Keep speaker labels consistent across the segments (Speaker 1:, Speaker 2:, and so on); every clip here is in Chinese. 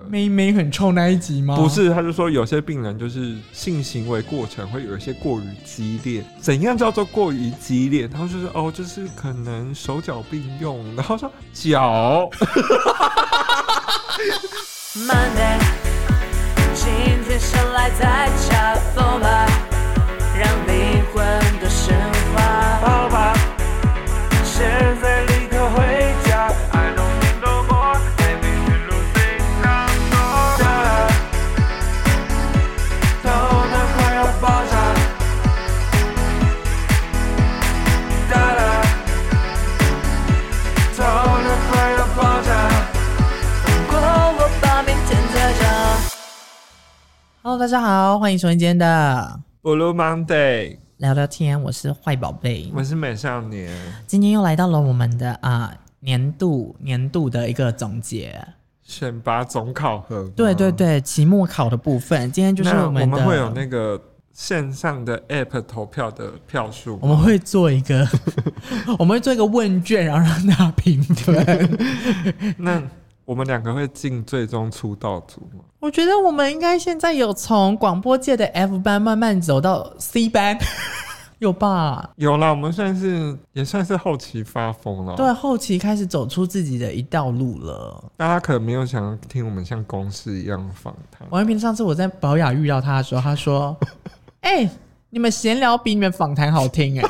Speaker 1: 的。
Speaker 2: 妹妹很臭那一集吗？
Speaker 1: 不是，他就说有些病人就是性行为过程会有一些过于激烈。怎样叫做过于激烈？然后就是哦，就是可能手脚并用，然后说脚。
Speaker 3: Monday，今天生来在恰逢吧，
Speaker 2: Hello，大家好，欢迎收听今天的
Speaker 1: Blue Monday，
Speaker 2: 聊聊天。我是坏宝贝，
Speaker 1: 我是美少年。
Speaker 2: 今天又来到了我们的啊、呃、年度年度的一个总结，
Speaker 1: 选拔总考核。
Speaker 2: 对对对，期末考的部分。今天就是我们的，
Speaker 1: 我们会有那个线上的 App 投票的票数，
Speaker 2: 我们会做一个，我们会做一个问卷，然后让大家评分。
Speaker 1: 那我们两个会进最终出道组吗？
Speaker 2: 我觉得我们应该现在有从广播界的 F 班慢慢走到 C 班，有吧？
Speaker 1: 有啦，我们算是也算是后期发疯了。
Speaker 2: 对，后期开始走出自己的一道路了。
Speaker 1: 大家可能没有想要听我们像公司一样访谈。
Speaker 2: 王一平上次我在保雅遇到他的时候，他说：“ 哎、欸，你们闲聊比你们访谈好听哎。”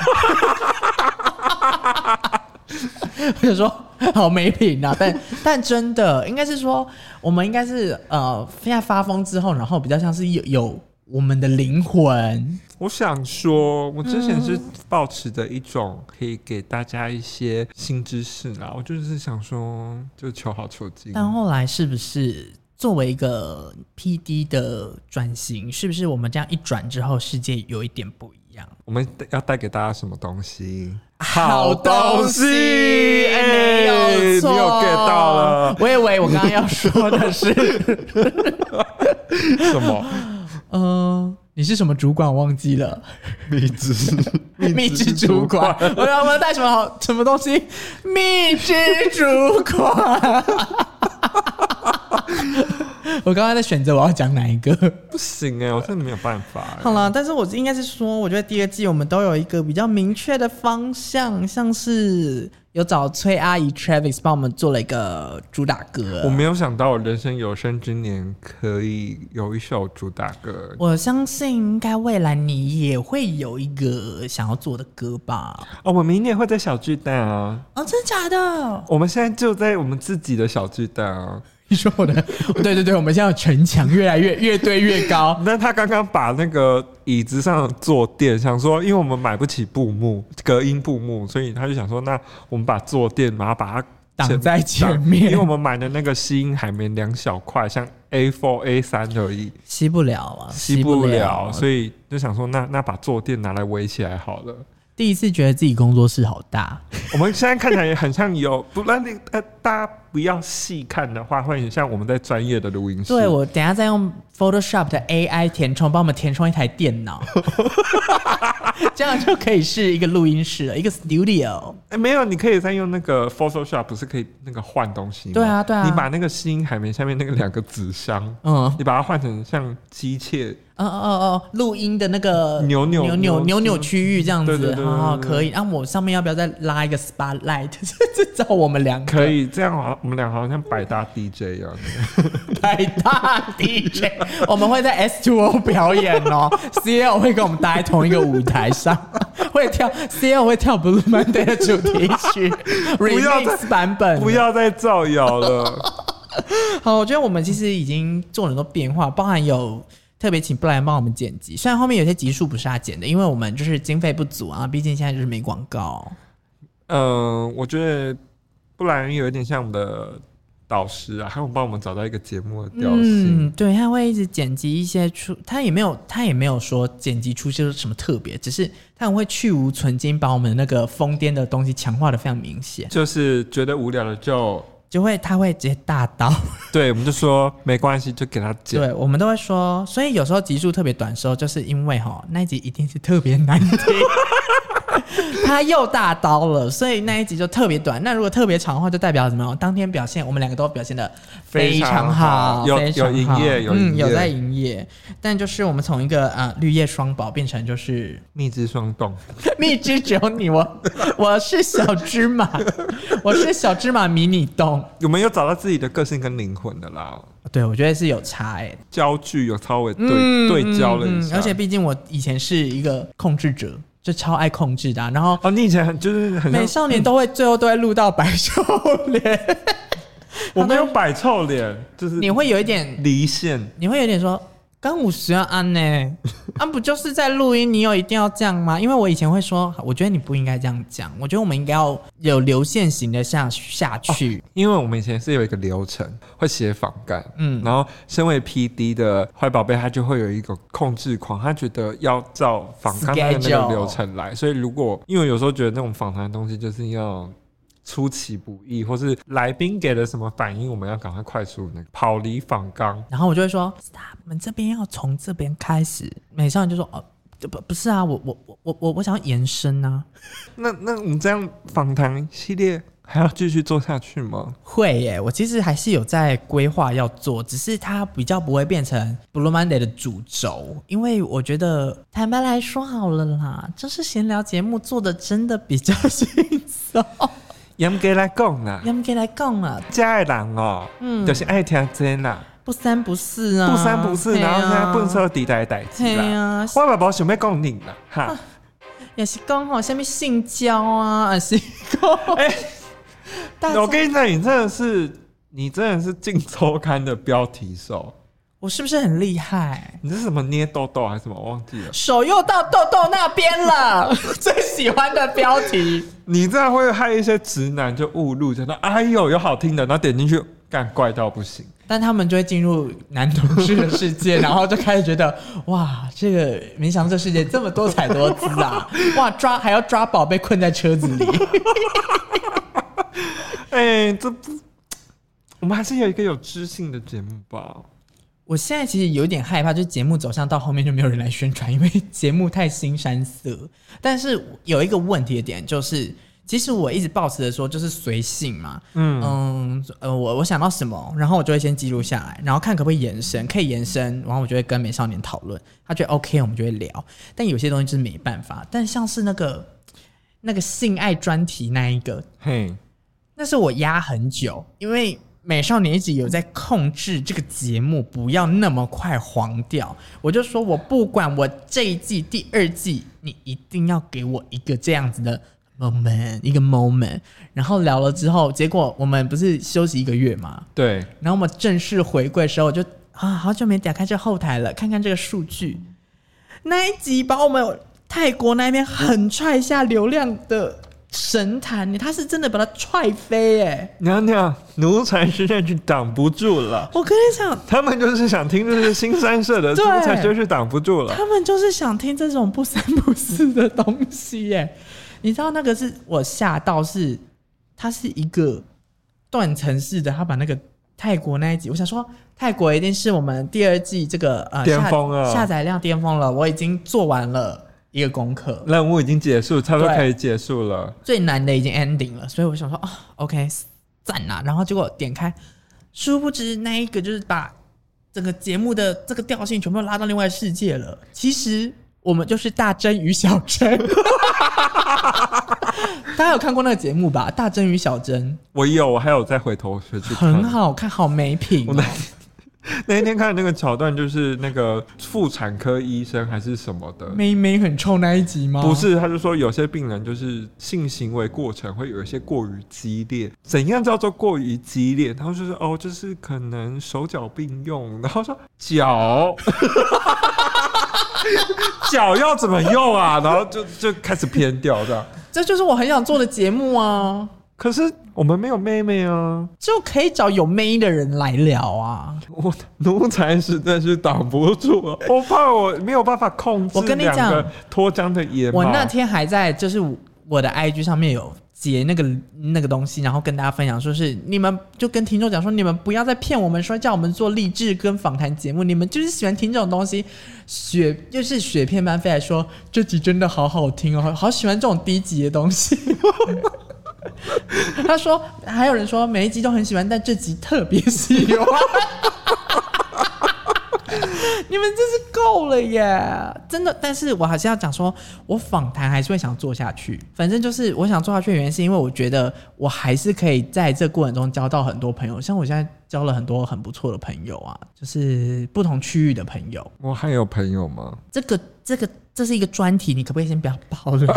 Speaker 2: 我就说 好没品啊！但但真的应该是说，我们应该是呃，现在发疯之后，然后比较像是有有我们的灵魂。
Speaker 1: 我想说，我之前是抱持着一种可以给大家一些新知识啦，我就是想说，就求好求精。
Speaker 2: 但后来是不是作为一个 PD 的转型，是不是我们这样一转之后，世界有一点不一样？
Speaker 1: 我们要带给大家什么东西？
Speaker 2: 好东西，哎、没有错，
Speaker 1: 你有 get 到了。
Speaker 2: 我以为我刚刚要说的是
Speaker 1: 什么？
Speaker 2: 嗯、呃，你是什么主管？忘记了。
Speaker 1: 秘制，
Speaker 2: 秘制主管。我要我要带什么好什么东西？秘制主管。我刚刚在选择我要讲哪一个，
Speaker 1: 不行哎、欸，我真的没有办法、欸。
Speaker 2: 好了，但是我应该是说，我觉得第二季我们都有一个比较明确的方向，像是有找崔阿姨 Travis 帮我们做了一个主打歌。
Speaker 1: 我没有想到我人生有生之年可以有一首主打歌。
Speaker 2: 我相信应该未来你也会有一个想要做的歌吧？
Speaker 1: 哦，我明年会在小巨蛋啊！
Speaker 2: 哦，真的假的？
Speaker 1: 我们现在就在我们自己的小巨蛋啊。
Speaker 2: 你说我的，对对对，我们现在城墙越来越越堆越高。
Speaker 1: 那他刚刚把那个椅子上坐垫，想说，因为我们买不起布幕隔音布幕，所以他就想说，那我们把坐垫，然后把它
Speaker 2: 挡在前面，
Speaker 1: 因为我们买的那个吸音海绵两小块，像 A four A3 而已，
Speaker 2: 吸不了啊，
Speaker 1: 吸不了，不了，所以就想说那，那那把坐垫拿来围起来好了。
Speaker 2: 第一次觉得自己工作室好大，
Speaker 1: 我们现在看起来也很像有，不然你呃，大家不要细看的话，会很像我们在专业的录音室。
Speaker 2: 对，我等下再用 Photoshop 的 AI 填充，帮我们填充一台电脑，这样就可以是一个录音室了，一个 studio。
Speaker 1: 哎、欸，没有，你可以再用那个 Photoshop，不是可以那个换东西吗？
Speaker 2: 对啊，对啊。
Speaker 1: 你把那个吸音海绵下面那个两个纸箱，嗯，你把它换成像机械。
Speaker 2: 哦哦哦，录音的那个
Speaker 1: 扭扭
Speaker 2: 扭扭扭扭区域这样子，好好可以。然后我上面要不要再拉一个 spotlight？这照我们两个
Speaker 1: 可以这样，好，我们俩好像百搭 DJ 一样。
Speaker 2: 百搭 DJ，我们会在 S2O 表演哦。CL 会跟我们搭在同一个舞台上，会跳 CL 会跳 Blue Monday 的主题曲 Remix 版本，
Speaker 1: 不要再造谣了。
Speaker 2: 好，我觉得我们其实已经做了很多变化，包含有。特别请布莱恩帮我们剪辑，虽然后面有些集数不是他剪的，因为我们就是经费不足啊，毕竟现在就是没广告。
Speaker 1: 嗯、呃，我觉得布莱恩有一点像我们的导师啊，他会帮我们找到一个节目的调性。
Speaker 2: 嗯，对，他会一直剪辑一些出，他也没有，他也没有说剪辑出些什么特别，只是他很会去无存精，把我们的那个疯癫的东西强化的非常明显。
Speaker 1: 就是觉得无聊了就。
Speaker 2: 就会，他会直接大刀。
Speaker 1: 对，我们就说没关系，就给他剪。
Speaker 2: 对，我们都会说，所以有时候集数特别短的时候，就是因为哈那一集一定是特别难听。他又大刀了，所以那一集就特别短。那如果特别长的话，就代表什么？当天表现，我们两个都表现的非常好，
Speaker 1: 有有营业，有
Speaker 2: 嗯有在营业。但就是我们从一个啊、呃、绿叶双宝变成就是
Speaker 1: 蜜汁双冻，
Speaker 2: 蜜汁只有你，我 我是小芝麻，我是小芝麻迷你冻。
Speaker 1: 有没有找到自己的个性跟灵魂的啦？
Speaker 2: 对，我觉得是有差哎、欸，
Speaker 1: 焦距有稍微对、
Speaker 2: 嗯、
Speaker 1: 对焦了一下，
Speaker 2: 而且毕竟我以前是一个控制者。就超爱控制的、啊，然后
Speaker 1: 哦，你以前很就是很
Speaker 2: 美少年都会最后都会录到白臭脸，
Speaker 1: 我没有摆臭脸，就是
Speaker 2: 你会有一点
Speaker 1: 离线，
Speaker 2: 你会有点说。刚五十要安呢，安、啊、不就是在录音？你有一定要这样吗？因为我以前会说，我觉得你不应该这样讲。我觉得我们应该要有流线型的下下去、哦。
Speaker 1: 因为我们以前是有一个流程，会写访干，嗯，然后身为 PD 的坏宝贝，他就会有一个控制狂，他觉得要照访干的那个流程来。所以如果因为有时候觉得那种访谈的东西就是要。出其不意，或是来宾给了什么反应，我们要赶快快速那个跑离访纲，
Speaker 2: 然后我就会说：“Stop，我们这边要从这边开始。”美少女就说：“哦，不不是啊，我我我我我想要延伸啊。
Speaker 1: 那”那那我们这样访谈系列还要继续做下去吗？
Speaker 2: 会耶，我其实还是有在规划要做，只是它比较不会变成 Blue Monday 的主轴，因为我觉得坦白来说好了啦，就是闲聊节目做的真的比较轻松。
Speaker 1: 严格来讲啦，
Speaker 2: 严格来讲啦，
Speaker 1: 家的人哦、喔，嗯，就是爱听真啦，
Speaker 2: 不三不四啊，
Speaker 1: 不三不四，啊、然后现在不说地带代志啦，我爸爸想要讲你啦，哈，
Speaker 2: 也是讲吼，什么性交啊，也是讲，哎、
Speaker 1: 欸，我跟你讲，你真的是，你真的是镜周刊的标题手。
Speaker 2: 我是不是很厉害？
Speaker 1: 你是什么捏痘痘还是什么？我忘记了。
Speaker 2: 手又到痘痘那边了，最喜欢的标题。
Speaker 1: 你这样会害一些直男就误入，觉得哎呦有好听的，然后点进去，干怪到不行。
Speaker 2: 但他们就会进入男同志的世界，然后就开始觉得哇，这个没想到这世界这么多彩多姿啊！哇，抓还要抓宝被困在车子里。
Speaker 1: 哎、欸，这不，我们还是有一个有知性的节目吧。
Speaker 2: 我现在其实有点害怕，就是节目走向到后面就没有人来宣传，因为 节目太新山色。但是有一个问题的点就是，其实我一直保持的说就是随性嘛，嗯嗯呃，我我想到什么，然后我就会先记录下来，然后看可不可以延伸，可以延伸，然后我就会跟美少年讨论，他觉得 OK，我们就会聊。但有些东西就是没办法，但像是那个那个性爱专题那一个，嘿，那是我压很久，因为。美少年一直有在控制这个节目，不要那么快黄掉。我就说，我不管我这一季、第二季，你一定要给我一个这样子的 moment，一个 moment。然后聊了之后，结果我们不是休息一个月嘛？
Speaker 1: 对。
Speaker 2: 然后我们正式回归的时候，我就啊，好久没打开这后台了，看看这个数据。那一集把我们泰国那边狠踹下流量的。神坛，你他是真的把他踹飞哎！
Speaker 1: 娘娘，奴才实在是挡不住了。
Speaker 2: 我跟你讲，
Speaker 1: 他们就是想听这些新三色的，奴才就是挡不住了。
Speaker 2: 他们就是想听这种不三不四的东西耶。你知道那个是我吓到是，是它是一个断层式的，他把那个泰国那一集，我想说泰国一定是我们第二季这个呃
Speaker 1: 巅峰了，
Speaker 2: 下载量巅峰了，我已经做完了。一个功课，
Speaker 1: 任务已经结束，差不多可以结束了。
Speaker 2: 最难的已经 ending 了，所以我想说，哦，OK，赞啦。然后结果点开，殊不知那一个就是把整个节目的这个调性全部拉到另外世界了。其实我们就是大真与小真，大家有看过那个节目吧？大真与小真，
Speaker 1: 我有，我还有再回头去看，
Speaker 2: 很好看，好美品喔。
Speaker 1: 那 一天看的那个桥段，就是那个妇产科医生还是什么的，
Speaker 2: 妹妹很臭那一集吗？
Speaker 1: 不是，他就说有些病人就是性行为过程会有一些过于激烈，怎样叫做过于激烈？然后就是哦，就是可能手脚并用，然后说脚，脚要怎么用啊？然后就就开始偏掉这样，
Speaker 2: 这就是我很想做的节目啊。
Speaker 1: 可是我们没有妹妹啊，
Speaker 2: 就可以找有妹的人来聊啊。
Speaker 1: 我奴才实在是挡不住啊，我怕我没有办法控制。我跟你讲，脱缰的野马。
Speaker 2: 我那天还在就是我的 IG 上面有截那个那个东西，然后跟大家分享，说是你们就跟听众讲说，你们不要再骗我们说叫我们做励志跟访谈节目，你们就是喜欢听这种东西，雪就是雪片般飞来说这集真的好好听哦，好喜欢这种低级的东西。他说还有人说每一集都很喜欢，但这集特别喜欢。你们真是够了耶！真的，但是我还是要讲说，我访谈还是会想做下去。反正就是我想做下去的原因，是因为我觉得我还是可以在这过程中交到很多朋友。像我现在交了很多很不错的朋友啊，就是不同区域的朋友。
Speaker 1: 我还有朋友吗？
Speaker 2: 这个，这个。这是一个专题，你可不可以先不要爆了？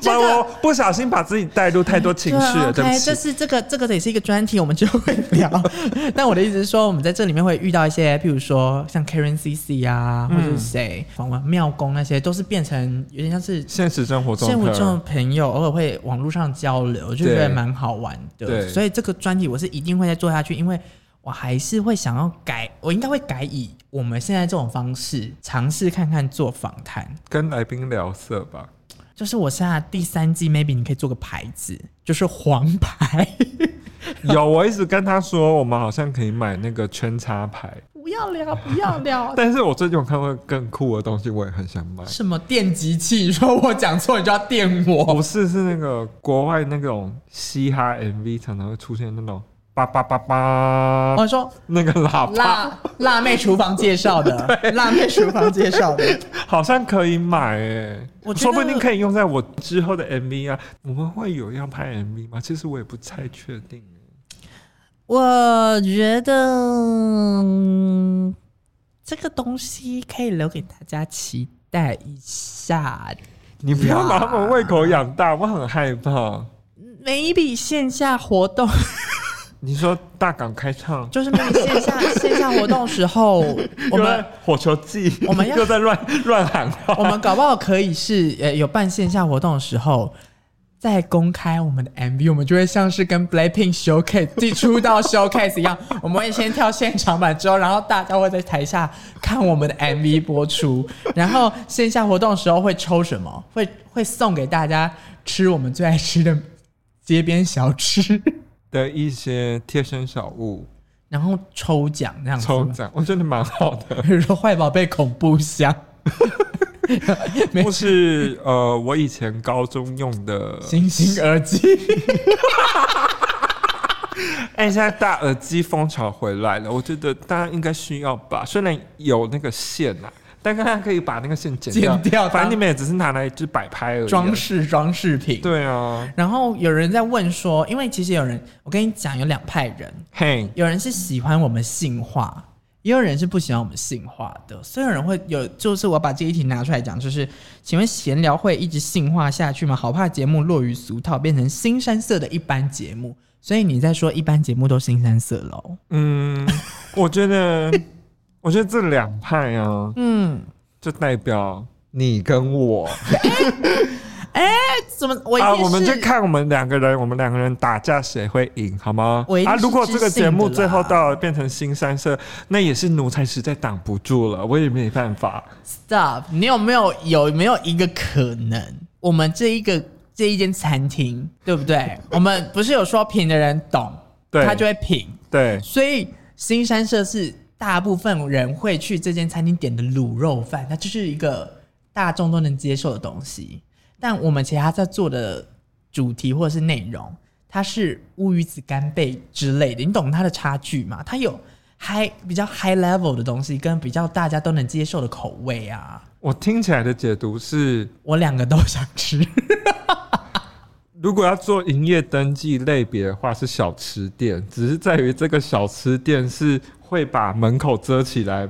Speaker 1: 这个我不小心把自己带入太多情绪了，对，对不起。
Speaker 2: 这是这个这个也是一个专题，我们就会聊。但我的意思是说，我们在这里面会遇到一些，譬如说像 Karen CC 啊，或者是谁访问庙公那些，都是变成有点像是
Speaker 1: 现实生活中
Speaker 2: 现实生活中的朋友，偶尔会网络上交流，就觉得蛮好玩的。对，所以这个专题我是一定会再做下去，因为。我还是会想要改，我应该会改以我们现在这种方式尝试看看做访谈，
Speaker 1: 跟来宾聊色吧。
Speaker 2: 就是我现在第三季，maybe 你可以做个牌子，就是黄牌。
Speaker 1: 有，我一直跟他说，我们好像可以买那个圈叉牌。
Speaker 2: 不要聊，不要聊。
Speaker 1: 但是我最近有看过更酷的东西，我也很想买。
Speaker 2: 什么电击器？说我讲错，你就要电我？
Speaker 1: 不是，是那个国外那种嘻哈 MV 常常会出现那种。叭叭叭叭！
Speaker 2: 我说
Speaker 1: 那个喇叭，
Speaker 2: 辣辣妹厨房介绍的，辣妹厨房介绍的，
Speaker 1: 好像可以买诶，我说不定可以用在我之后的 MV 啊。我们会有要拍 MV 吗？其实我也不太确定。
Speaker 2: 我觉得这个东西可以留给大家期待一下。
Speaker 1: 你不要把我们胃口养大，我很害怕。
Speaker 2: 每一笔线下活动。
Speaker 1: 你说大港开唱，
Speaker 2: 就是那个线下线下活动时候，我们
Speaker 1: 火球季，
Speaker 2: 我们
Speaker 1: 又在乱乱喊话。
Speaker 2: 我们搞不好可以是呃有办线下活动的时候，再公开我们的 MV，我们就会像是跟 Blackpink Showcase 第出道 Showcase 一样，我们会先跳现场版之后，然后大家会在台下看我们的 MV 播出，然后线下活动的时候会抽什么？会会送给大家吃我们最爱吃的街边小吃。
Speaker 1: 的一些贴身小物，
Speaker 2: 然后抽奖这样子，
Speaker 1: 抽奖我觉得蛮好的。
Speaker 2: 比如说坏宝贝恐怖箱，
Speaker 1: 或是呃，我以前高中用的
Speaker 2: 星星耳机。
Speaker 1: 哎，现在大耳机风潮回来了，我觉得大家应该需要吧。虽然有那个线呐、啊。但刚刚可以把那个线剪掉，剪掉，反正你们也只是拿来就摆拍而已，
Speaker 2: 装饰装饰品。
Speaker 1: 对啊。然
Speaker 2: 后有人在问说，因为其实有人，我跟你讲，有两派人，
Speaker 1: 嘿，
Speaker 2: 有人是喜欢我们性化，也有人是不喜欢我们性化的。所以有人会有，就是我把这一题拿出来讲，就是请问闲聊会一直性化下去吗？好怕节目落于俗套，变成新山色的一般节目。所以你在说一般节目都新山色喽？
Speaker 1: 嗯，我觉得。我觉得这两派啊，嗯，就代表你跟我。
Speaker 2: 哎、欸，怎么我
Speaker 1: 啊？我们就看我们两个人，我们两个人打架谁会赢，好吗？啊，如果这个节目最后到了变成新三色，那也是奴才实在挡不住了，我也没办法。
Speaker 2: Stop！你有没有有没有一个可能？我们这一个这一间餐厅，对不对？我们不是有说品的人懂，对，他就会品，
Speaker 1: 对，
Speaker 2: 所以新三色是。大部分人会去这间餐厅点的卤肉饭，它就是一个大众都能接受的东西。但我们其他在做的主题或者是内容，它是乌鱼子干贝之类的，你懂它的差距吗？它有 high 比较 high level 的东西，跟比较大家都能接受的口味啊。
Speaker 1: 我听起来的解读是，
Speaker 2: 我两个都想吃。
Speaker 1: 如果要做营业登记类别的话，是小吃店，只是在于这个小吃店是。会把门口遮起来，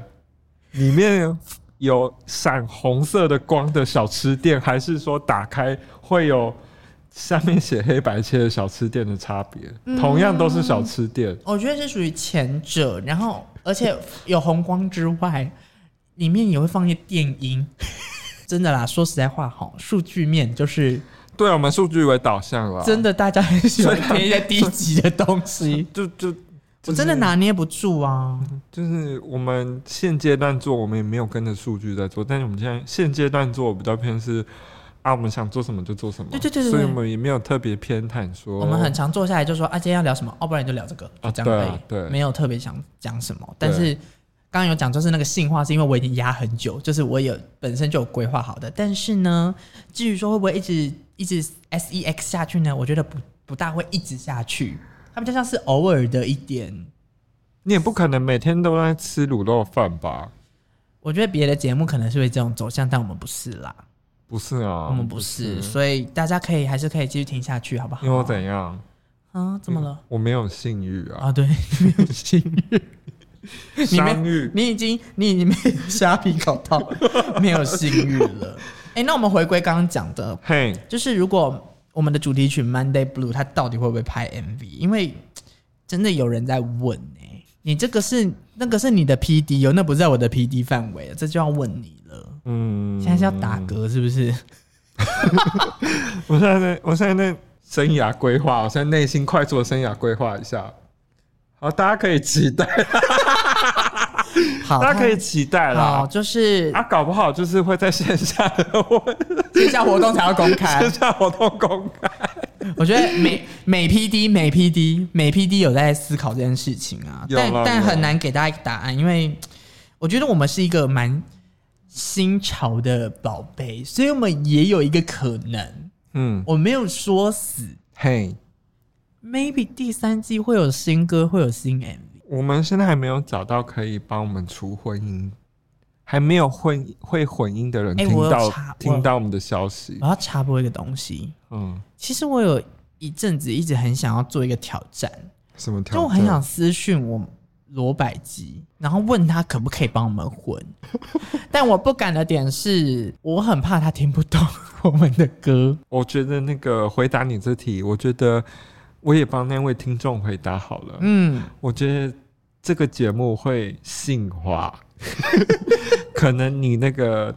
Speaker 1: 里面有闪红色的光的小吃店，还是说打开会有下面写黑白切的小吃店的差别？嗯，同样都是小吃店，
Speaker 2: 我觉得是属于前者。然后，而且有红光之外，里面也会放一些电音。真的啦，说实在话，哈，数据面就是
Speaker 1: 对我们数据为导向了。
Speaker 2: 真的，大家很喜欢听一些低级的东西，
Speaker 1: 就 就。
Speaker 2: 我真的拿捏不住啊！
Speaker 1: 就是我们现阶段做，我们也没有跟着数据在做。但是我们现在现阶段做比较偏是，啊，我们想做什么就做什么。
Speaker 2: 对对对对。
Speaker 1: 所以我们也没有特别偏袒说。
Speaker 2: 我们很常坐下来就说啊，今天要聊什么？哦，不然你就聊这个，就这样而已。
Speaker 1: 啊、对，对，
Speaker 2: 没有特别想讲什么。但是刚刚有讲，就是那个性化，是因为我已经压很久，就是我有本身就有规划好的。但是呢，至于说会不会一直一直 sex 下去呢？我觉得不不大会一直下去。他们就像是偶尔的一点。
Speaker 1: 你也不可能每天都在吃卤肉饭吧？
Speaker 2: 我觉得别的节目可能是会这种走向，但我们不是啦。
Speaker 1: 不是啊，
Speaker 2: 我们不是，不是，所以大家可以还是可以继续听下去，好不好？
Speaker 1: 因为我怎样？
Speaker 2: 啊？怎么了？
Speaker 1: 我没有性欲啊！
Speaker 2: 啊，对，没有性欲。
Speaker 1: 相遇，
Speaker 2: 你已经你已经被 虾皮搞到没有性欲了。哎、欸，那我们回归刚刚讲的，
Speaker 1: 嘿，
Speaker 2: 就是如果我们的主题曲《Monday Blue》它到底会不会拍 MV？因为真的有人在问。你这个是那个是你的 PD 哦，那不是在我的 PD 范围，这就要问你了。嗯，现在是要打嗝是不是？
Speaker 1: 我现在在，我现在在生涯规划，我现在内心快速的生涯规划一下。好，大家可以期待。好，大家可以期待啦。
Speaker 2: 就是
Speaker 1: 啊，搞不好就是会在线下的
Speaker 2: 线下活动才要公开，
Speaker 1: 线下活动公开。
Speaker 2: 我觉得每每 PD 每 PD 每 PD 有在思考这件事情啊，但但很难给大家一个答案，因为我觉得我们是一个蛮新潮的宝贝，所以我们也有一个可能，嗯，我没有说死，
Speaker 1: 嘿
Speaker 2: ，maybe 第三季会有新歌，会有新 MV，
Speaker 1: 我们现在还没有找到可以帮我们除混音。还没有混会混音的人听到、欸、听到我们的消息。
Speaker 2: 我要插播一个东西。嗯，其实我有一阵子一直很想要做一个挑战。
Speaker 1: 什么挑战？
Speaker 2: 就我很想私讯我罗百吉，然后问他可不可以帮我们混。但我不敢的点是，我很怕他听不懂 我们的歌。
Speaker 1: 我觉得那个回答你这题，我觉得我也帮那位听众回答好了。嗯，我觉得这个节目会性化。可能你那个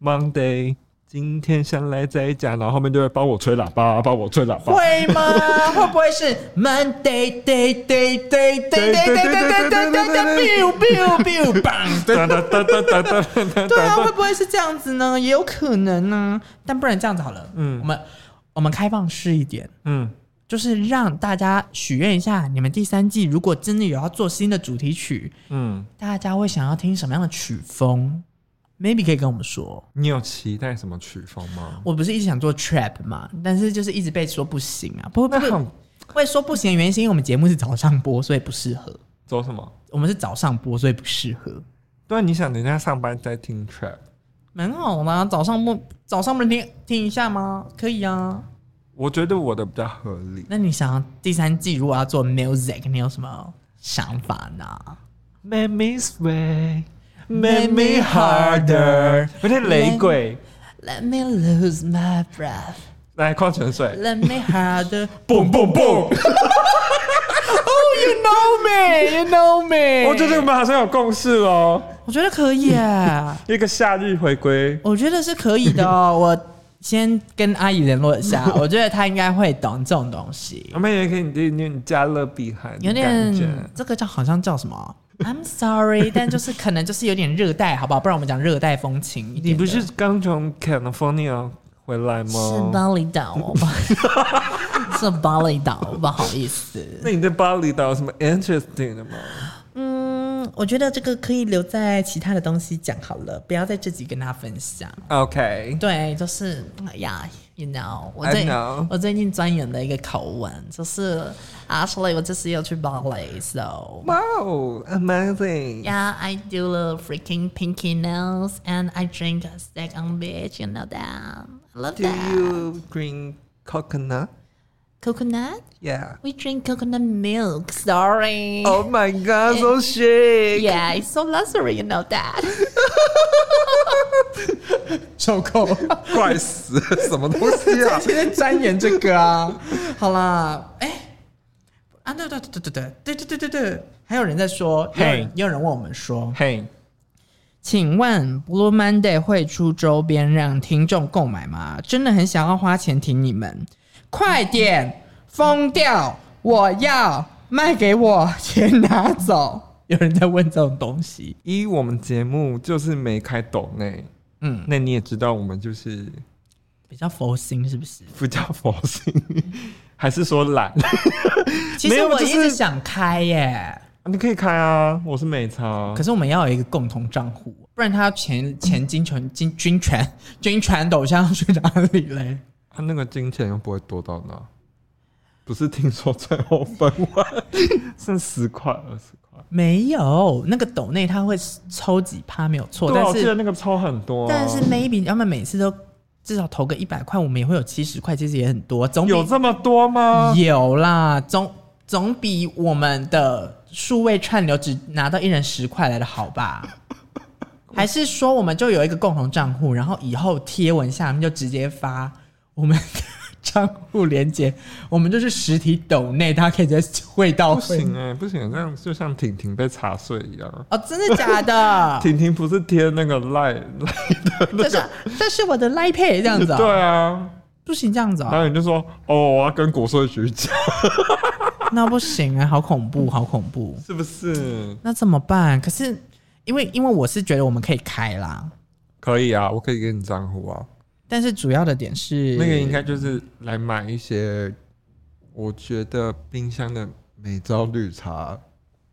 Speaker 1: Monday 今天先来在家，然后后面就会帮我吹喇叭，帮我吹喇叭，
Speaker 2: 会吗？会不会是 Monday day day day day day day day day day biu biu biu bang？对啊，会不会是这样子呢？也有可能呢。但不然这样子好了，嗯，我们我们开放式一点，嗯。就是让大家许愿一下，你们第三季如果真的有要做新的主题曲，嗯，大家会想要听什么样的曲风？Maybe 可以跟我们说。
Speaker 1: 你有期待什么曲风吗？
Speaker 2: 我不是一直想做 trap 嘛，但是就是一直被说不行啊。不会不会，会说不行的原因是因为我们节目是早上播，所以不适合。
Speaker 1: 做什么？
Speaker 2: 我们是早上播，所以不适合。
Speaker 1: 对，你想人家上班在听 trap，
Speaker 2: 蛮好的。早上不早上不能听听一下吗？可以啊。
Speaker 1: 我觉得我的比较合理。
Speaker 2: 那你想要第三季如果要做 music，你有什么想法呢
Speaker 1: ？Make me sway, make me harder。有点雷鬼。
Speaker 2: Let me lose my breath。
Speaker 1: 来，矿泉水。
Speaker 2: Let me harder。
Speaker 1: Boom boom boom。
Speaker 2: Oh, you know me, you know me。
Speaker 1: 我觉得我们好像有共识哦。
Speaker 2: 我觉得可以啊。
Speaker 1: 一个夏日回归。
Speaker 2: 我觉得是可以的哦。我。先跟阿姨联络一下，我觉得她应该会懂这种东西。
Speaker 1: 我们也可以有点加勒比海，
Speaker 2: 有点这个叫好像叫什么？I'm sorry，但就是可能就是有点热带，好不好？不然我们讲热带风情。
Speaker 1: 你不是刚从 California 回来吗？
Speaker 2: 是巴厘岛，是巴厘岛，不好意思。
Speaker 1: 那你对巴厘岛有什么 interesting 的吗？
Speaker 2: 我觉得这个可以留在其他的东西讲好了，不要在这集跟他分享。
Speaker 1: OK，
Speaker 2: 对，就是哎呀，You know，我最.我最近钻研的一个口吻，就是 Actually，我这次要去芭蕾，So
Speaker 1: Wow，amazing。
Speaker 2: Yeah, I do the freaking pinky nails and I drink a steak on beach. You know that? I love that.
Speaker 1: Do you drink coconut?
Speaker 2: Coconut?
Speaker 1: Yeah.
Speaker 2: We drink coconut milk. Sorry.
Speaker 1: Oh my god, so chic.
Speaker 2: Yeah, it's so luxury, you know that.
Speaker 1: 受够，怪死，什么东西啊？
Speaker 2: 天天钻研这个啊。好啦，哎、欸，啊，对对对对对对对对对对，还有人在说，嘿，也有人问我们说，嘿，请问 Blue Monday 会出周边让听众购买吗？真的很想要花钱听你们。 快点疯掉！我要卖给我，钱拿走。有人在问这种东西。
Speaker 1: 一，我们节目就是没开抖内，嗯，那你也知道，我们就是
Speaker 2: 比较佛心是不是？
Speaker 1: 不叫佛心，还是说懒？
Speaker 2: 其实我一直想开耶。
Speaker 1: 你可以开啊，我是美差。
Speaker 2: 可是我们要有一个共同账户，不然他钱钱金权金军权军权斗向去哪里嘞？
Speaker 1: 他那个金钱又不会多到哪？不是听说最后分完 剩十块二十块？
Speaker 2: 没有，那个斗内他会抽几趴没有错，但是
Speaker 1: 我记得那个抽很多，
Speaker 2: 但是 maybe 他们每次都至少投个一百块，我们也会有七十块，其实也很多。总
Speaker 1: 有这么多吗？
Speaker 2: 有啦，总总比我们的。数位串流只拿到一人十块来的好吧？还是说我们就有一个共同账户，然后以后贴文下面就直接发我们的 账户连接，我们就是实体抖内，大家可以直接汇到。
Speaker 1: 不行哎、欸，不行，这样就像婷婷被查税一样。
Speaker 2: 哦，真的假的？
Speaker 1: 婷婷不是贴那个赖赖的、那个，
Speaker 2: 这是这是我的赖配这样子、哦。
Speaker 1: 对啊，
Speaker 2: 不行这样子啊、哦。
Speaker 1: 然后你就说哦，我要跟国税局讲。
Speaker 2: 那不行啊，好恐怖，好恐怖，
Speaker 1: 是不是？
Speaker 2: 那怎么办？可是因为因为我是觉得我们可以开啦，
Speaker 1: 可以啊，我可以给你账户啊。
Speaker 2: 但是主要的点是，
Speaker 1: 那个应该就是来买一些，我觉得冰箱的每朝绿茶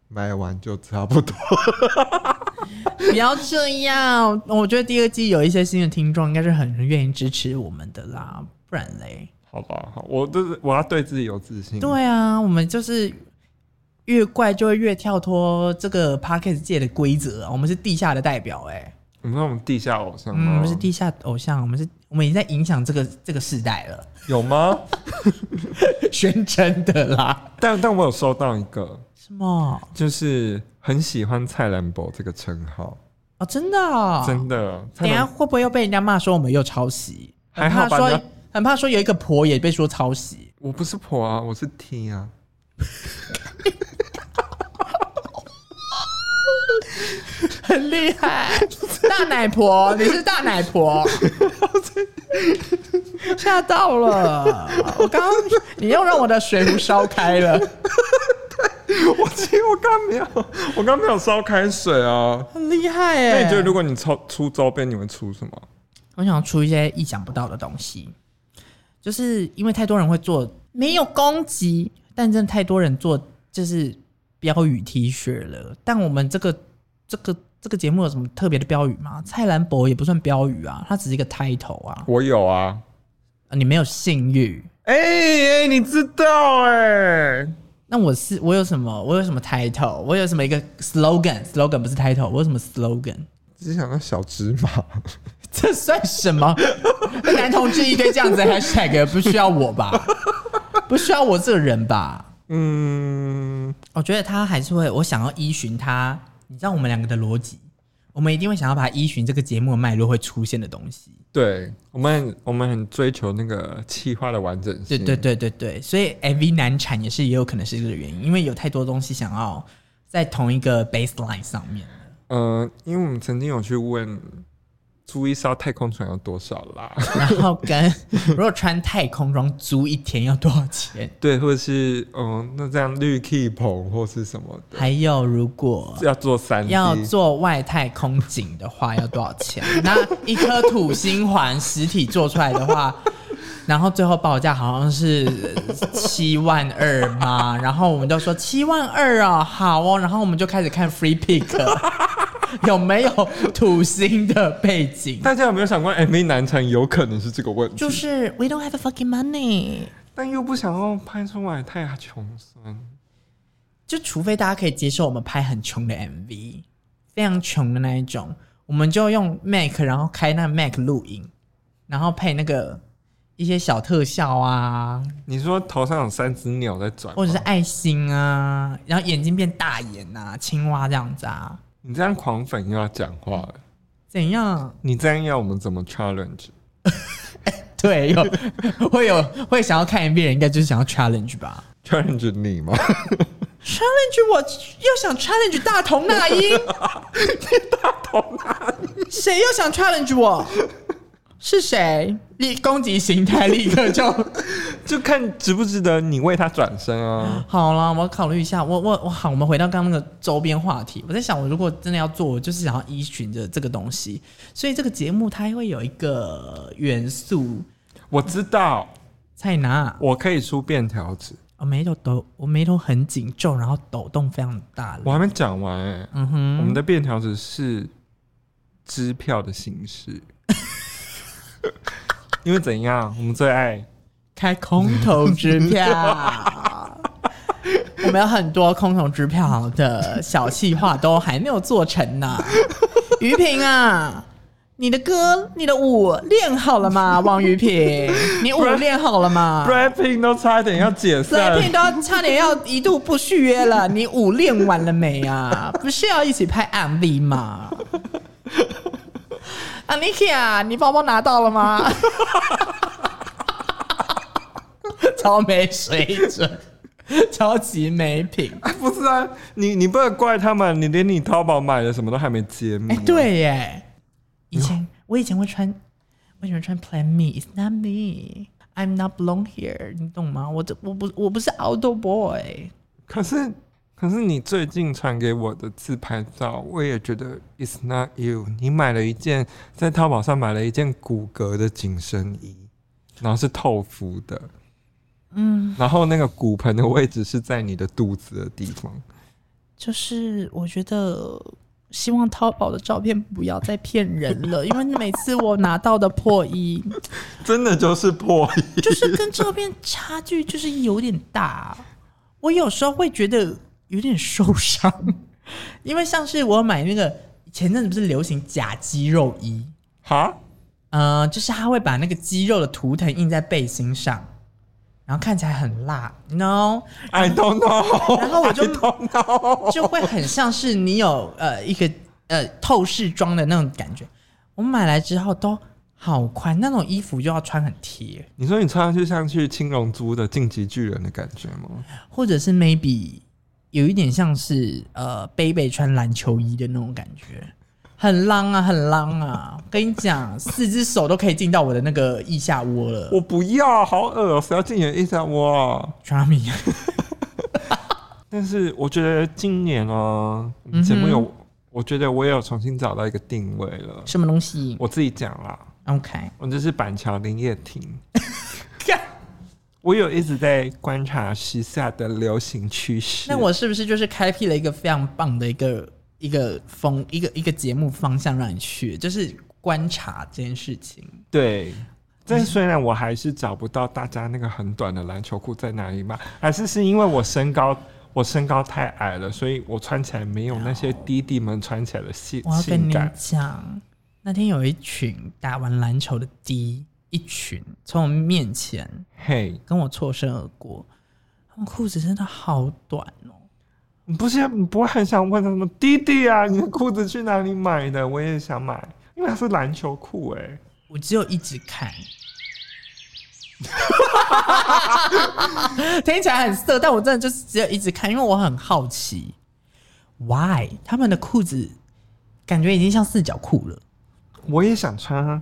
Speaker 1: 买完就差不多。
Speaker 2: 不要这样，我觉得第二季有一些新的听众，应该是很愿意支持我们的啦，不然嘞。
Speaker 1: 好吧，好，我都是我要对自己有自信。
Speaker 2: 对啊，我们就是越怪就会越跳脱这个 Podcast 界的规则。我们是地下的代表、欸，哎，
Speaker 1: 我们是我们地下偶像，
Speaker 2: 嗯，我们是地下偶像，我们是，我们已经在影响这个这个世代了，
Speaker 1: 有吗？
Speaker 2: 宣称的啦，
Speaker 1: 但但我有收到一个。
Speaker 2: 什么，
Speaker 1: 就是很喜欢蔡兰博这个称号。
Speaker 2: 哦，真的、哦，
Speaker 1: 真的，
Speaker 2: 等下会不会又被人家骂说我们又抄袭？
Speaker 1: 还好吧。
Speaker 2: 很怕说有一个婆也被说抄袭，
Speaker 1: 我不是婆啊，我是 T 啊，
Speaker 2: 很厉害，大奶婆，你是大奶婆，吓到了，我刚刚你又让我的水壶烧开了，
Speaker 1: 我其实我刚没有，我刚没有烧开水啊，
Speaker 2: 很厉害哎，
Speaker 1: 那你觉得如果你出出周边，你会出什么？
Speaker 2: 我想出一些意想不到的东西。就是因为太多人会做，没有攻击，但真的太多人做，就是标语 T 恤了。但我们这个这个这个节目有什么特别的标语吗？蔡兰博也不算标语啊，它只是一个 title 啊。
Speaker 1: 我有啊，
Speaker 2: 啊你没有信誉？
Speaker 1: 哎哎、欸，你知道哎、欸？
Speaker 2: 那我是我有什么？我有什么 title？我有什么一个 slogan？slogan 不是 title，我有什么 slogan？
Speaker 1: 只想到小芝麻。
Speaker 2: 这算什么？男同志一堆这样子的 hashtag 不需要我吧？不需要我这个人吧？嗯，我觉得他还是会，我想要依循他。你知道我们两个的逻辑，我们一定会想要把它依循这个节目的脉络会出现的东西。
Speaker 1: 对，我们我们很追求那个气化的完整性。
Speaker 2: 对对对对对，所以 MV 难产也是也有可能是这个原因，因为有太多东西想要在同一个 baseline 上面。
Speaker 1: 嗯、呃，因为我们曾经有去问。租一艘太空船要多少啦？
Speaker 2: 然后跟如果穿太空装租一天要多少钱？
Speaker 1: 对，或者是嗯，那这样绿气棚或是什么的？
Speaker 2: 还有，如果
Speaker 1: 要做三
Speaker 2: 要做外太空景的话，要多少钱？那一颗土星环实体做出来的话，然后最后报价好像是七万二嘛？然后我们就说七万二哦，好哦，然后我们就开始看 Free Pick。有没有土星的背景？
Speaker 1: 大家有没有想过，MV 难产有可能是这个问题？
Speaker 2: 就是 We don't have a fucking money，
Speaker 1: 但又不想要拍出来太穷酸。
Speaker 2: 就除非大家可以接受我们拍很穷的 MV，非常穷的那一种，我们就用 Mac，然后开那 Mac 录影，然后配那个一些小特效啊。
Speaker 1: 你说头上有三只鸟在转，
Speaker 2: 或者是爱心啊，然后眼睛变大眼啊，青蛙这样子啊。
Speaker 1: 你这样狂粉又要讲话了，
Speaker 2: 怎样？
Speaker 1: 你这样要我们怎么 challenge？
Speaker 2: 对，有会有会想要看 MV 人，应该就是想要 challenge 吧
Speaker 1: ？challenge 你吗
Speaker 2: ？challenge 我又想 challenge 大同那英，
Speaker 1: 大同那英，
Speaker 2: 谁又想 challenge 我？是谁？立攻击形态立刻就
Speaker 1: 就看值不值得你为他转身啊！
Speaker 2: 好了，我考虑一下。我我我好，我们回到刚刚那个周边话题。我在想，我如果真的要做，我就是想要依循着这个东西。所以这个节目它会有一个元素，
Speaker 1: 我知道
Speaker 2: 在哪？
Speaker 1: 我可以出便条纸。
Speaker 2: 我眉头抖，我眉头很紧皱，然后抖动非常大。
Speaker 1: 我还没讲完哎、欸。嗯哼，我们的便条纸是支票的形式，因为怎样？我们最爱
Speaker 2: 开空头支票。我们有很多空头支票的小计划都还没有做成呢。于平啊。你的歌，你的舞练好了吗？王于平，你舞练好了吗
Speaker 1: ？Blackpink 都差点要解散
Speaker 2: ，Blackpink 都差点要一度不续约了。你舞练完了没啊？不是要一起拍 MV 吗？Anikia，你包包拿到了吗？超没水准，超级没品。
Speaker 1: 不是啊，你你不能怪他们，你连你淘宝买的什么都还没揭秘。
Speaker 2: 哎，对耶。以前我以前会穿，我喜欢穿 Plan Me，It's not me，I'm not belong here，你懂吗？我这我不我不是 Outdoor Boy。
Speaker 1: 可是可是你最近传给我的自拍照，我也觉得 It's not you。你买了一件在淘宝上买了一件骨骼的紧身衣，然后是透肤的，嗯，然后那个骨盆的位置是在你的肚子的地方，
Speaker 2: 就是我觉得。希望淘宝的照片不要再骗人了，因为每次我拿到的破衣，
Speaker 1: 真的就是破衣，
Speaker 2: 就是跟照片差距就是有点大。我有时候会觉得有点受伤，因为像是我买那个前阵子不是流行假肌肉衣
Speaker 1: 哈？
Speaker 2: 呃，就是他会把那个肌肉的图腾印在背心上。然后看起来很辣，no，I
Speaker 1: don't know。
Speaker 2: 然后我就 就会很像是你有呃一个呃透视装的那种感觉。我买来之后都好宽，那种衣服就要穿很贴。
Speaker 1: 你说你穿上去像去青龙珠的进击巨人的感觉吗？
Speaker 2: 或者是 maybe 有一点像是呃贝贝穿篮球衣的那种感觉。很浪啊，很浪啊！跟你讲，四只手都可以进到我的那个腋下窝了。
Speaker 1: 我不要，好恶，谁要进你的腋下窝啊？
Speaker 2: 抓米。
Speaker 1: 但是我觉得今年哦，节目有，我觉得我也有重新找到一个定位了。
Speaker 2: 什么东西？
Speaker 1: 我自己讲啦。
Speaker 2: OK，
Speaker 1: 我就是板桥林业亭。我有一直在观察时下的流行趋势。
Speaker 2: 那我是不是就是开辟了一个非常棒的一个？一个风一个一个节目方向让你去，就是观察这件事情。
Speaker 1: 对，但虽然我还是找不到大家那个很短的篮球裤在哪里买，还是是因为我身高我身高太矮了，所以我穿起来没有那些弟弟们穿起来的性
Speaker 2: 我要跟你讲，那天有一群打完篮球的弟，一群从我面前嘿跟我错身而过，他们裤子真的好短哦。
Speaker 1: 你不是你不会很想问他们弟弟啊？你的裤子去哪里买的？我也想买，因为它是篮球裤哎。
Speaker 2: 我只有一直看，听起来很色，但我真的就是只有一直看，因为我很好奇，why 他们的裤子感觉已经像四角裤了。
Speaker 1: 我也想穿啊，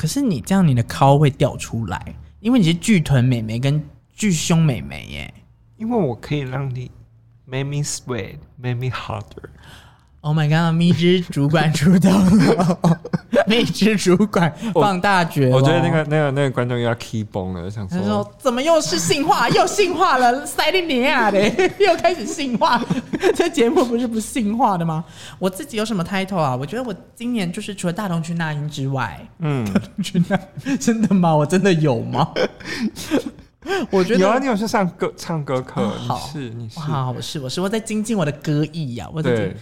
Speaker 2: 可是你这样你的尻会掉出来，因为你是巨臀美眉跟巨胸美眉耶。
Speaker 1: 因为我可以让你。Make me sweat, make me harder.
Speaker 2: Oh my god！蜜汁主管出动了，蜜汁主管放大绝。
Speaker 1: 我觉得那个、那个、那个观众又要 key 崩了，想说，他说
Speaker 2: 怎么又是性化，又性化了，塞利尼亚的 又开始性化。这节目不是不性化的吗？我自己有什么 title 啊？我觉得我今年就是除了大东区那英之外，嗯，大东区那真的吗？我真的有吗？我觉得
Speaker 1: 有啊，你有去上歌唱歌课？
Speaker 2: 好，
Speaker 1: 你是你是
Speaker 2: 好，我是我是我在精进我的歌艺呀。我对，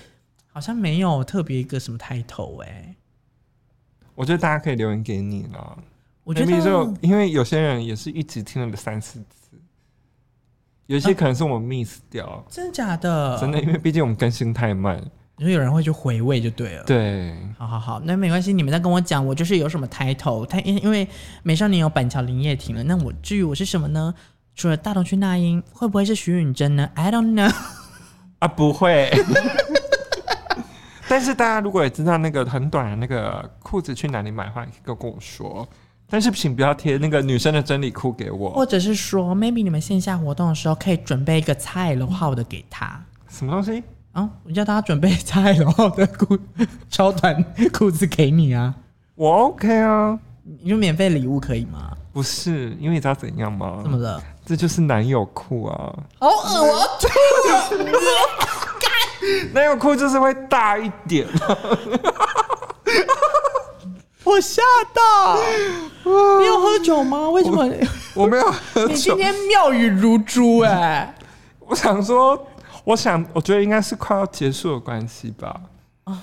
Speaker 2: 好像没有特别一个什么 title 哎。
Speaker 1: 我觉得大家可以留言给你了。
Speaker 2: 我觉得就
Speaker 1: 因为有些人也是一直听了三四次，有些可能是我们 miss 掉，
Speaker 2: 真的假的？
Speaker 1: 真的，因为毕竟我们更新太慢。
Speaker 2: 你说有人会去回味就对了。
Speaker 1: 对，
Speaker 2: 好好好，那没关系，你们在跟我讲，我就是有什么 title，他因因为美少年有板桥林叶婷了，那我至于我是什么呢？除了大东区那英，会不会是徐允珍呢？I don't know。
Speaker 1: 啊，不会。但是大家如果也知道那个很短的那个裤子去哪里买的话，你可以跟我说。但是请不要贴那个女生的真理裤给我，
Speaker 2: 或者是说，maybe 你们线下活动的时候可以准备一个蔡的号的给他。
Speaker 1: 什么东西？
Speaker 2: 啊！我叫大家准备蔡老的裤超短裤子给你啊！
Speaker 1: 我 OK 啊，
Speaker 2: 你就免费礼物可以吗？
Speaker 1: 不是，因为你知道怎样吗？
Speaker 2: 怎么了？
Speaker 1: 这就是男友裤啊！
Speaker 2: 好恶，我要吐了！
Speaker 1: 男友裤就是会大一点。
Speaker 2: 我吓到！你有喝酒吗？为什么？
Speaker 1: 我，我没有喝酒。
Speaker 2: 你今天妙语如珠哎、欸！
Speaker 1: 我想说，我想，我觉得应该是快要结束的关系吧。
Speaker 2: 啊，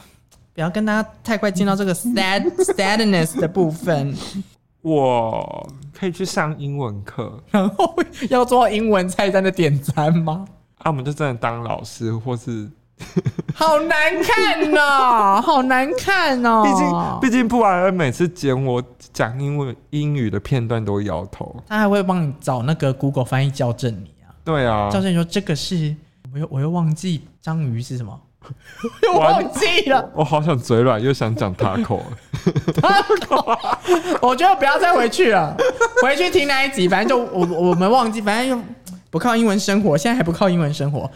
Speaker 2: 不要跟大家太快进到这个 sad sadness 的部分。
Speaker 1: 我可以去上英文课，
Speaker 2: 然后要做英文菜单的点餐吗？
Speaker 1: 啊，我们就真的当老师，或是。
Speaker 2: 好难看哦，好难看哦！
Speaker 1: 毕竟，毕竟布莱恩每次剪我讲英文英语的片段都摇头，
Speaker 2: 他还会帮你找那个 Google 翻译校正你啊。
Speaker 1: 对啊，
Speaker 2: 校正你说这个是，我又我又忘记章鱼是什么，又忘记了。
Speaker 1: 我好想嘴软，又想讲 taco。
Speaker 2: 我觉得不要再回去了，回去听那一集，反正就我我们忘记，反正又不靠英文生活，现在还不靠英文生活。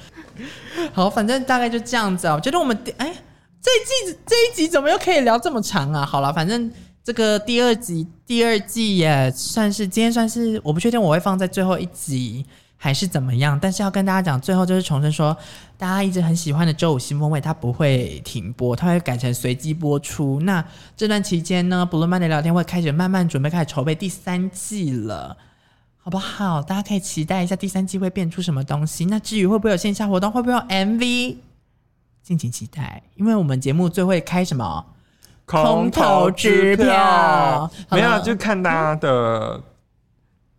Speaker 2: 好，反正大概就这样子啊。我觉得我们哎、欸，这一季这一集怎么又可以聊这么长啊？好了，反正这个第二集第二季也算是今天算是我不确定我会放在最后一集还是怎么样，但是要跟大家讲，最后就是重申说，大家一直很喜欢的周五新风味它不会停播，它会改成随机播出。那这段期间呢，Blue Monday 聊天会开始慢慢准备开始筹备第三季了。好不好？大家可以期待一下第三季会变出什么东西。那至于会不会有线下活动，会不会有 MV，敬请期待。因为我们节目最会开什么空头支票，
Speaker 1: 没有就看大家的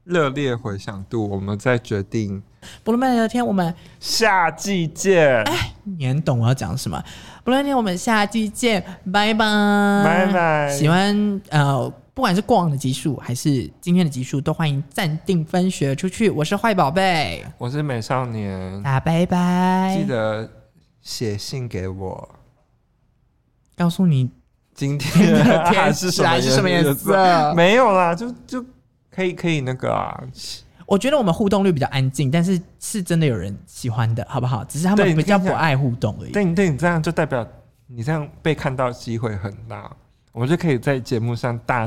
Speaker 1: 热烈回响度，我们再决定。
Speaker 2: 不论麦聊天，我们
Speaker 1: 下季见。
Speaker 2: 哎，你很懂我要讲什么？不论天，我们下季见，拜拜，
Speaker 1: 拜拜。
Speaker 2: 喜欢呃。不管是过往的集数还是今天的集数，都欢迎暂定分学出去。我是坏宝贝，
Speaker 1: 我是美少年，
Speaker 2: 啊拜拜。
Speaker 1: 记得写信给我，
Speaker 2: 告诉你
Speaker 1: 今天的天是什么颜色？没有啦，就就可以可以那个啊。
Speaker 2: 我觉得我们互动率比较安静，但是是真的有人喜欢的，好不好？只是他们比较不爱互动而已。
Speaker 1: 对，对你这样就代表你这样被看到机会很大。我就可以在节目上大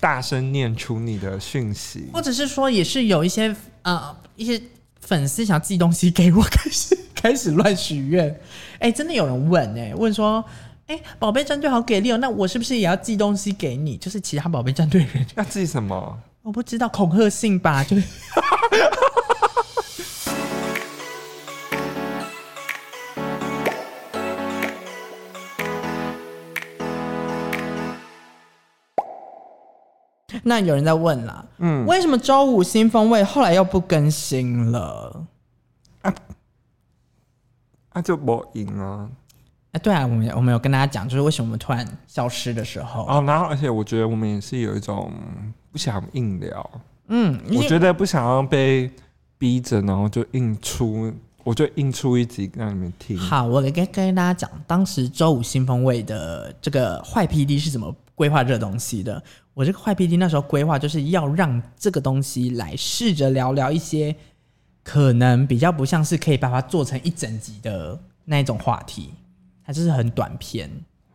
Speaker 1: 大声念出你的讯息，
Speaker 2: 或者是说，也是有一些呃一些粉丝想寄东西给我，开始 开始乱许愿。哎、欸，真的有人问哎、欸，问说，哎、欸，宝贝战队好给力哦，那我是不是也要寄东西给你？就是其他宝贝战队人
Speaker 1: 要寄什么？
Speaker 2: 我不知道，恐吓信吧，就是。那有人在问啦，嗯，为什么周五新风味后来又不更新了？啊，
Speaker 1: 啊就没赢啊！
Speaker 2: 哎，对啊，我们我们有跟大家讲，就是为什么我们突然消失的时候
Speaker 1: 哦，然后而且我觉得我们也是有一种不想硬聊，嗯，我觉得不想要被逼着，然后就硬出，我就硬出一集让你们听。
Speaker 2: 好，我跟跟大家讲，当时周五新风味的这个坏 PD 是怎么规划这东西的。我这个坏 PD 那时候规划就是要让这个东西来试着聊聊一些可能比较不像是可以把它做成一整集的那一种话题，它就是很短篇，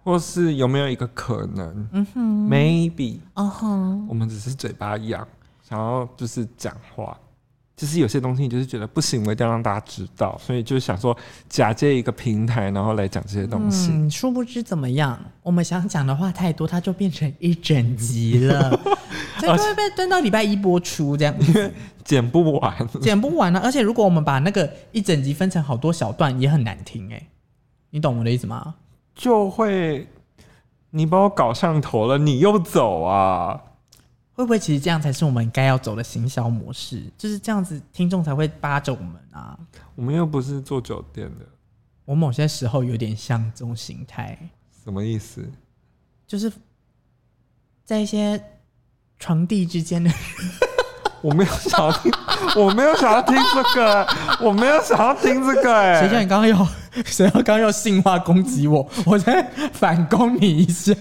Speaker 1: 或是有没有一个可能？嗯哼，maybe，嗯哼，我们只是嘴巴痒，想要就是讲话。就是有些东西，你就是觉得不行，我一定要让大家知道，所以就想说假借一个平台，然后来讲这些东西。
Speaker 2: 嗯，殊不知怎么样？我们想讲的话太多，它就变成一整集了，所以就会被蹲到礼拜一播出这样因为，
Speaker 1: 剪不完，
Speaker 2: 剪不完了。而且如果我们把那个一整集分成好多小段，也很难听哎，你懂我的意思吗？
Speaker 1: 就会你把我搞上头了，你又走啊。
Speaker 2: 会不会其实这样才是我们该要走的行销模式？就是这样子，听众才会扒着我们啊！
Speaker 1: 我们又不是做酒店的，
Speaker 2: 我某些时候有点像这种形态。
Speaker 1: 什么意思？
Speaker 2: 就是在一些床地之间的。
Speaker 1: 我没有想要听，我没有想要听这个，我没有想要听这个。哎，谁
Speaker 2: 叫你刚刚又，谁要刚刚要性化攻击我？我先反攻你一下。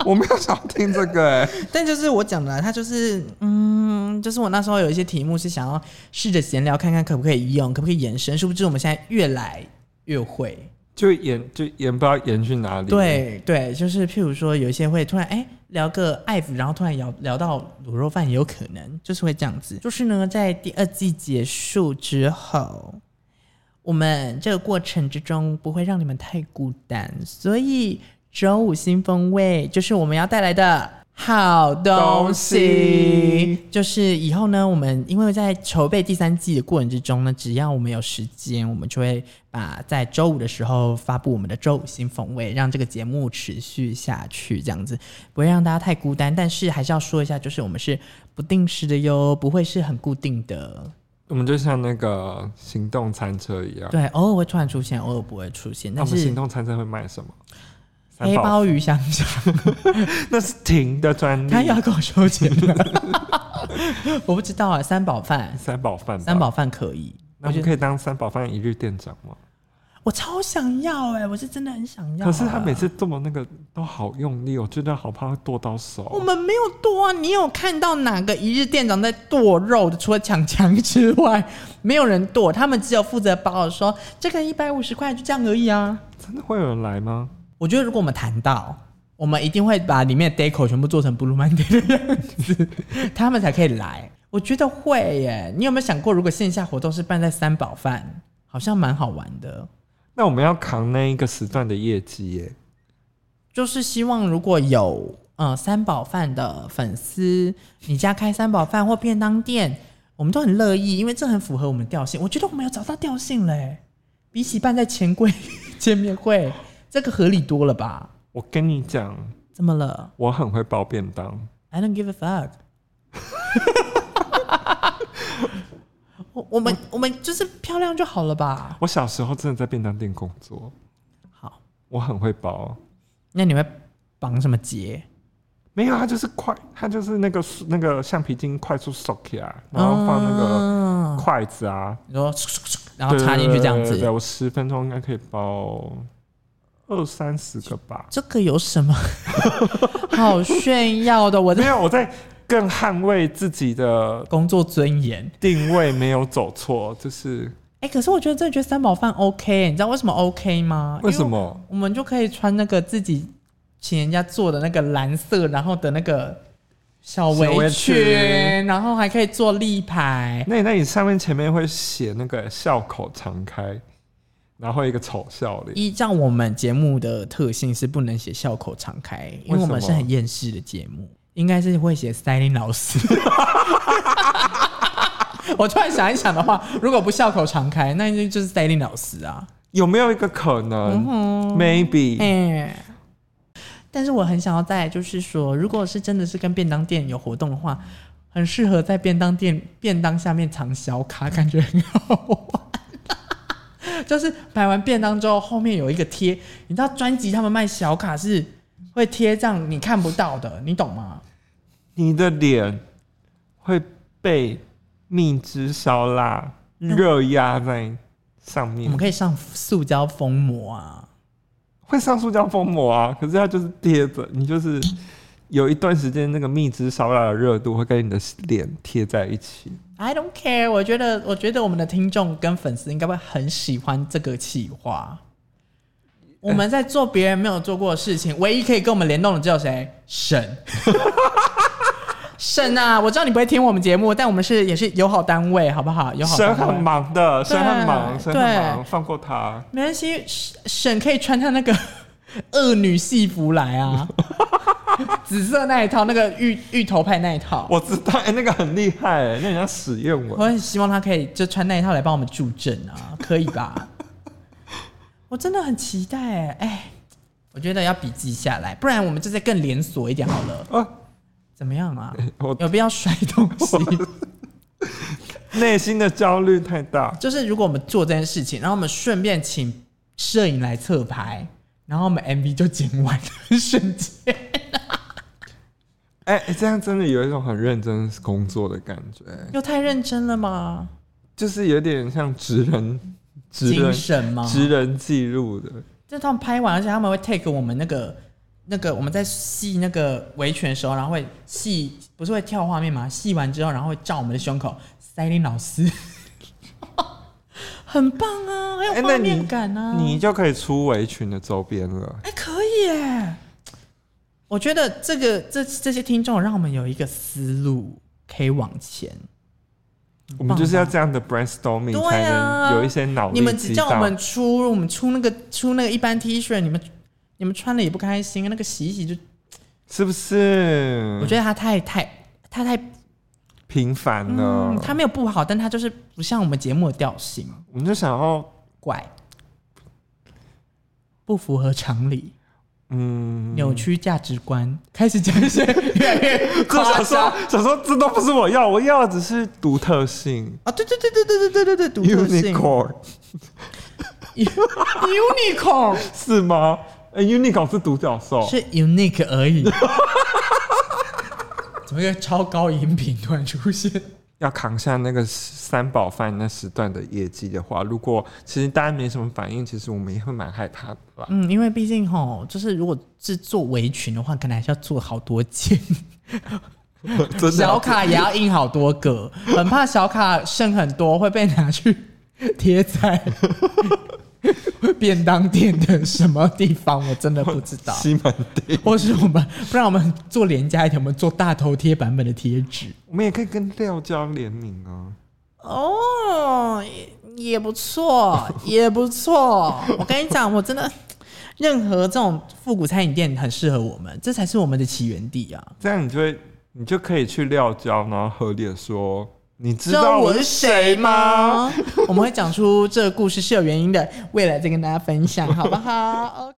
Speaker 1: 我没有想听这个哎、欸，
Speaker 2: 但就是我讲的，他就是嗯，就是我那时候有一些题目是想要试着闲聊，看看可不可以用，可不可以延伸，殊不知我们现在越来越会，
Speaker 1: 就延就延不知道延去哪里。
Speaker 2: 对对，就是譬如说有一些会突然哎、欸，聊个爱抚，然后突然聊聊到卤肉饭也有可能，就是会这样子。就是呢，在第二季结束之后，我们这个过程之中不会让你们太孤单，所以周五新风味就是我们要带来的。好东西，就是以后呢，我们因为在筹备第三季的过程之中呢，只要我们有时间，我们就会把在周五的时候发布我们的周五新风味，让这个节目持续下去，这样子不会让大家太孤单。但是还是要说一下，就是我们是不定时的哟，不会是很固定的。
Speaker 1: 我们就像那个行动餐车一样，
Speaker 2: 对，偶尔会突然出现，偶尔不会出现。那我们
Speaker 1: 行动餐车会卖什么？
Speaker 2: 黑鲍鱼香肠，
Speaker 1: 那是停的专利。
Speaker 2: 他要给我收钱了，我不知道啊。三宝饭，
Speaker 1: 三宝饭，
Speaker 2: 三宝饭可以。
Speaker 1: 那我可以当三宝饭一日店长吗？
Speaker 2: 我超想要哎、欸，我是真的很想要、啊。
Speaker 1: 可是他每次剁那个都好用力，我真的好怕会剁到手。
Speaker 2: 我们没有剁啊，你有看到哪个一日店长在剁肉的？除了强强之外，没有人剁，他们只有负责包说这个一百五十块，就这样而已啊。
Speaker 1: 真的会有人来吗？
Speaker 2: 我觉得如果我们谈到，我们一定会把里面的 deco 全部做成 Blue Monday 的样子，他们才可以来。我觉得会耶。你有没有想过，如果线下活动是办在三宝饭，好像蛮好玩的。
Speaker 1: 那我们要扛那一个时段的业绩耶。
Speaker 2: 就是希望如果有呃三宝饭的粉丝，你家开三宝饭或便当店，我们都很乐意，因为这很符合我们调性。我觉得我们有找到调性嘞，比起办在钱柜 见面会。这个合理多了吧？
Speaker 1: 我跟你讲，
Speaker 2: 怎么了？
Speaker 1: 我很会包便当。
Speaker 2: I don't give a fuck。我我们我，我们就是漂亮就好了吧？
Speaker 1: 我小时候真的在便当店工作。
Speaker 2: 好，
Speaker 1: 我很会包。
Speaker 2: 那你会绑什么结？
Speaker 1: 没有，它就是快，它就是那个那个橡皮筋快速收起来，然后放那个筷子啊，
Speaker 2: 然后 然后插进去这样子。对，对，对，对，我
Speaker 1: 十分钟应该可以包。二三十个吧，
Speaker 2: 这个有什么 好炫耀的？我
Speaker 1: 没有，我在更捍卫自己的
Speaker 2: 工作尊严，
Speaker 1: 定位没有走错，就是
Speaker 2: 哎、欸，可是我觉得真的觉得三宝饭 OK，你知道为什么 OK 吗？
Speaker 1: 为什么？
Speaker 2: 我们就可以穿那个自己请人家做的那个蓝色，然后的那个小围裙，然后还可以做立牌。
Speaker 1: 那那你上面前面会写那个笑口常开。然后一个丑笑脸。
Speaker 2: 依照我们节目的特性是不能写笑口常开，因为我们是很厌世的节目，应该是会写 Styling 老师。我突然想一想的话，如果不笑口常开，那就就是 Styling 老师啊。
Speaker 1: 有没有一个可能、嗯、？Maybe、欸。
Speaker 2: 但是我很想要在，就是说，如果是真的是跟便当店有活动的话，很适合在便当店便当下面藏小卡，感觉很好玩。就是买完便当之后，后面有一个贴，你知道专辑他们卖小卡是会贴这样你看不到的，你懂吗？
Speaker 1: 你的脸会被蜜汁烧腊热压在上面。
Speaker 2: 我们可以上塑胶封膜啊，
Speaker 1: 会上塑胶封膜啊，可是它就是贴着，你就是有一段时间那个蜜汁烧腊的热度会跟你的脸贴在一起。
Speaker 2: I don't care，我觉得，我觉得我们的听众跟粉丝应该会很喜欢这个企划。我们在做别人没有做过的事情，唯一可以跟我们联动的只有谁？沈，沈啊！我知道你不会听我们节目，但我们是也是友好单位，好不好？友好单位。
Speaker 1: 沈很忙的，沈很忙，沈很忙，放过他。
Speaker 2: 没关系，沈可以穿他那个 恶女戏服来啊。紫色那一套，那个芋芋头派那一套，
Speaker 1: 我知道，哎、欸，那个很厉害，哎，那人家使用我。
Speaker 2: 我很希望他可以就穿那一套来帮我们助阵啊，可以吧？我真的很期待，哎，哎，我觉得要笔记下来，不然我们就再更连锁一点好了。啊，怎么样啊？有必要摔东西？
Speaker 1: 内心的焦虑太大。
Speaker 2: 就是如果我们做这件事情，然后我们顺便请摄影来侧拍，然后我们 MV 就剪完了，瞬间。
Speaker 1: 哎、欸，这样真的有一种很认真工作的感觉。
Speaker 2: 又太认真了吗？
Speaker 1: 就是有点像职人，职人
Speaker 2: 精神吗？
Speaker 1: 职人记录的。
Speaker 2: 就他们拍完，而且他们会 take 我们那个那个我们在系那个围裙的时候，然后会系，不是会跳画面吗？系完之后，然后会照我们的胸口。塞林老师，很棒啊，很有画面感啊、欸你！
Speaker 1: 你就可以出围裙的周边了。
Speaker 2: 哎、欸，可以耶。我觉得这个这这些听众让我们有一个思路可以往前。
Speaker 1: 我们就是要这样的 brainstorming，才能有一些脑力。
Speaker 2: 你们只叫我们出，我们出那个出那个一般 T 恤，你们你们穿了也不开心，那个洗一洗就是
Speaker 1: 不是？
Speaker 2: 我觉得他太太他太
Speaker 1: 平凡了，
Speaker 2: 他没有不好，但他就是不像我们节目的调性。
Speaker 1: 我们就想要
Speaker 2: 怪，不符合常理。嗯，扭曲价值观，开始讲一些越来越夸张。
Speaker 1: 想说这都不是我要，我要的只是独特性
Speaker 2: 啊！对对对对对对对对对，独特性。Unicorn，Unicorn
Speaker 1: 是吗？哎，Unicorn 是独角兽，
Speaker 2: 是 unique 而已。怎么一个超高音频突然出现？
Speaker 1: 要扛下那个三宝饭那时段的业绩的话，如果其实大家没什么反应，其实我们也会蛮害怕的吧。
Speaker 2: 嗯，因为毕竟吼，就是如果是做围裙的话，可能还是要做好多件，小卡也要印好多个，很怕小卡剩很多会被拿去贴在。便当店的什么地方，我真的不知道。
Speaker 1: 西门町，
Speaker 2: 或是我们，不然我们做廉价一点，我们做大头贴版本的贴纸。
Speaker 1: 我们也可以跟料胶联名啊。
Speaker 2: 哦，也不错，也不错。我跟你讲，我真的，任何这种复古餐饮店很适合我们，这才是我们的起源地啊。
Speaker 1: 这样你就会，你就可以去料胶，然后合理的说。你知道我是谁吗？
Speaker 2: 我们会讲出这个故事是有原因的，未来再跟大家分享，好不好？